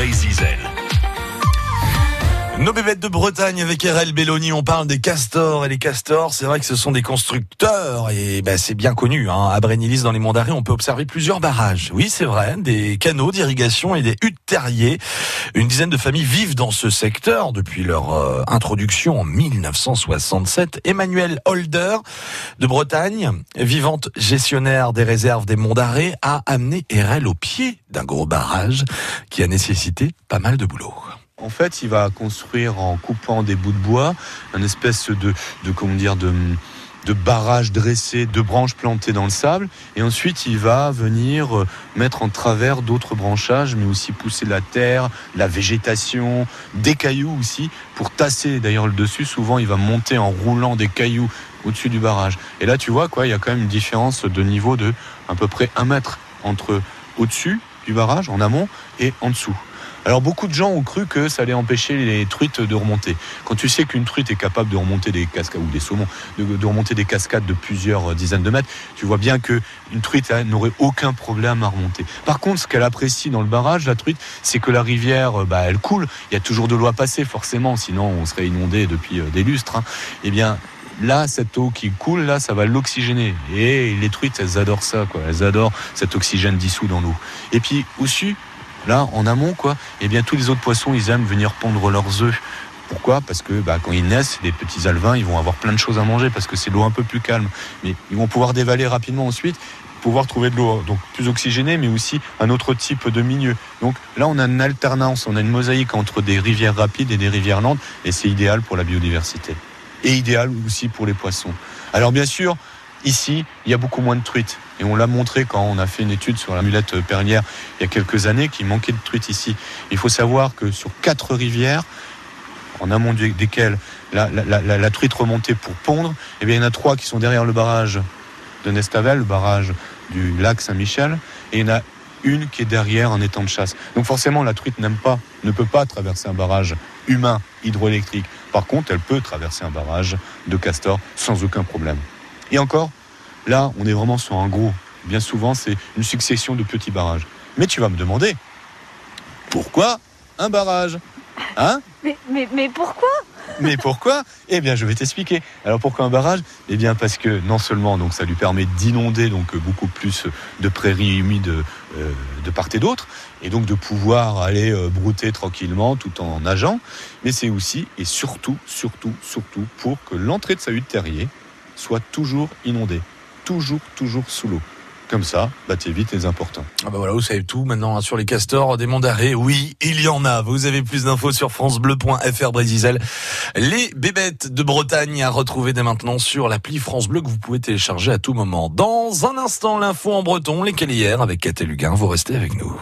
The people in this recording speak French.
Lazy Zen. Nos bébêtes de Bretagne avec RL Belloni, on parle des castors et les castors, c'est vrai que ce sont des constructeurs et ben, c'est bien connu. Hein. À Brénilis, dans les Monts d'Arrée, on peut observer plusieurs barrages. Oui, c'est vrai, des canaux d'irrigation et des huttes terriers. Une dizaine de familles vivent dans ce secteur depuis leur euh, introduction en 1967. Emmanuel Holder de Bretagne, vivante gestionnaire des réserves des Monts d'Arrée, a amené RL au pied d'un gros barrage qui a nécessité pas mal de boulot. En fait, il va construire en coupant des bouts de bois un espèce de, de comment de, de barrage dressé, de branches plantées dans le sable. Et ensuite, il va venir euh, mettre en travers d'autres branchages, mais aussi pousser la terre, la végétation, des cailloux aussi, pour tasser d'ailleurs le dessus. Souvent, il va monter en roulant des cailloux au-dessus du barrage. Et là, tu vois, quoi, il y a quand même une différence de niveau de à peu près un mètre entre au-dessus du barrage, en amont, et en dessous. Alors beaucoup de gens ont cru que ça allait empêcher les truites de remonter. Quand tu sais qu'une truite est capable de remonter des cascades ou des saumons, de, remonter des cascades de plusieurs dizaines de mètres, tu vois bien que une truite n'aurait aucun problème à remonter. Par contre, ce qu'elle apprécie dans le barrage, la truite, c'est que la rivière, bah, elle coule. Il y a toujours de l'eau à passer, forcément, sinon on serait inondé depuis euh, des lustres. Hein. Eh bien, là, cette eau qui coule, là, ça va l'oxygéner. Et les truites, elles adorent ça, quoi. Elles adorent cet oxygène dissous dans l'eau. Et puis, au-dessus, là, en amont, quoi, eh bien, tous les autres poissons, ils aiment venir pondre leurs œufs. Pourquoi? Parce que bah, quand ils naissent, les petits alvins, ils vont avoir plein de choses à manger parce que c'est l'eau un peu plus calme. Mais ils vont pouvoir dévaler rapidement ensuite, pouvoir trouver de l'eau donc plus oxygénée, mais aussi un autre type de milieu. Donc là, on a une alternance, on a une mosaïque entre des rivières rapides et des rivières lentes, et c'est idéal pour la biodiversité. Et idéal aussi pour les poissons. Alors bien sûr, Ici, il y a beaucoup moins de truites. Et on l'a montré quand on a fait une étude sur la mulette perlière il y a quelques années, qu'il manquait de truites ici. Il faut savoir que sur quatre rivières, en amont desquelles la, truite remontait pour pondre, eh bien, il y en a trois qui sont derrière le barrage de Nestavel, le barrage du lac Saint-Michel, et il y en a une qui est derrière un étang de chasse. Donc forcément, la truite n'aime pas, ne peut pas traverser un barrage humain hydroélectrique. Par contre, elle peut traverser un barrage de castor sans aucun problème. Et encore, là, on est vraiment sur un gros. Bien souvent, c'est une succession de petits barrages. Mais tu vas me demander, pourquoi un barrage? Hein? Mais, mais, mais pourquoi? Mais pourquoi? Eh bien, je vais t'expliquer. Alors pourquoi un barrage? Eh bien, parce que non seulement donc ça lui permet d'inonder donc beaucoup plus de prairies humides euh, de part et d'autre, et donc de pouvoir aller euh, brouter tranquillement tout en nageant, mais c'est aussi et surtout, surtout, surtout pour que l'entrée de sa hutte terrier soit toujours inondé, toujours, toujours sous l'eau. Comme ça, bah, t'évites les importants. Ah bah voilà, vous savez tout maintenant hein, sur les castors des monts d'arrêt. Oui, il y en a. Vous avez plus d'infos sur francebleu.fr Brésil. Les bébêtes de Bretagne à retrouver dès maintenant sur l'appli France Bleu que vous pouvez télécharger à tout moment. Dans un instant, l'info en breton, les hier avec Caté Luguin. Vous restez avec nous.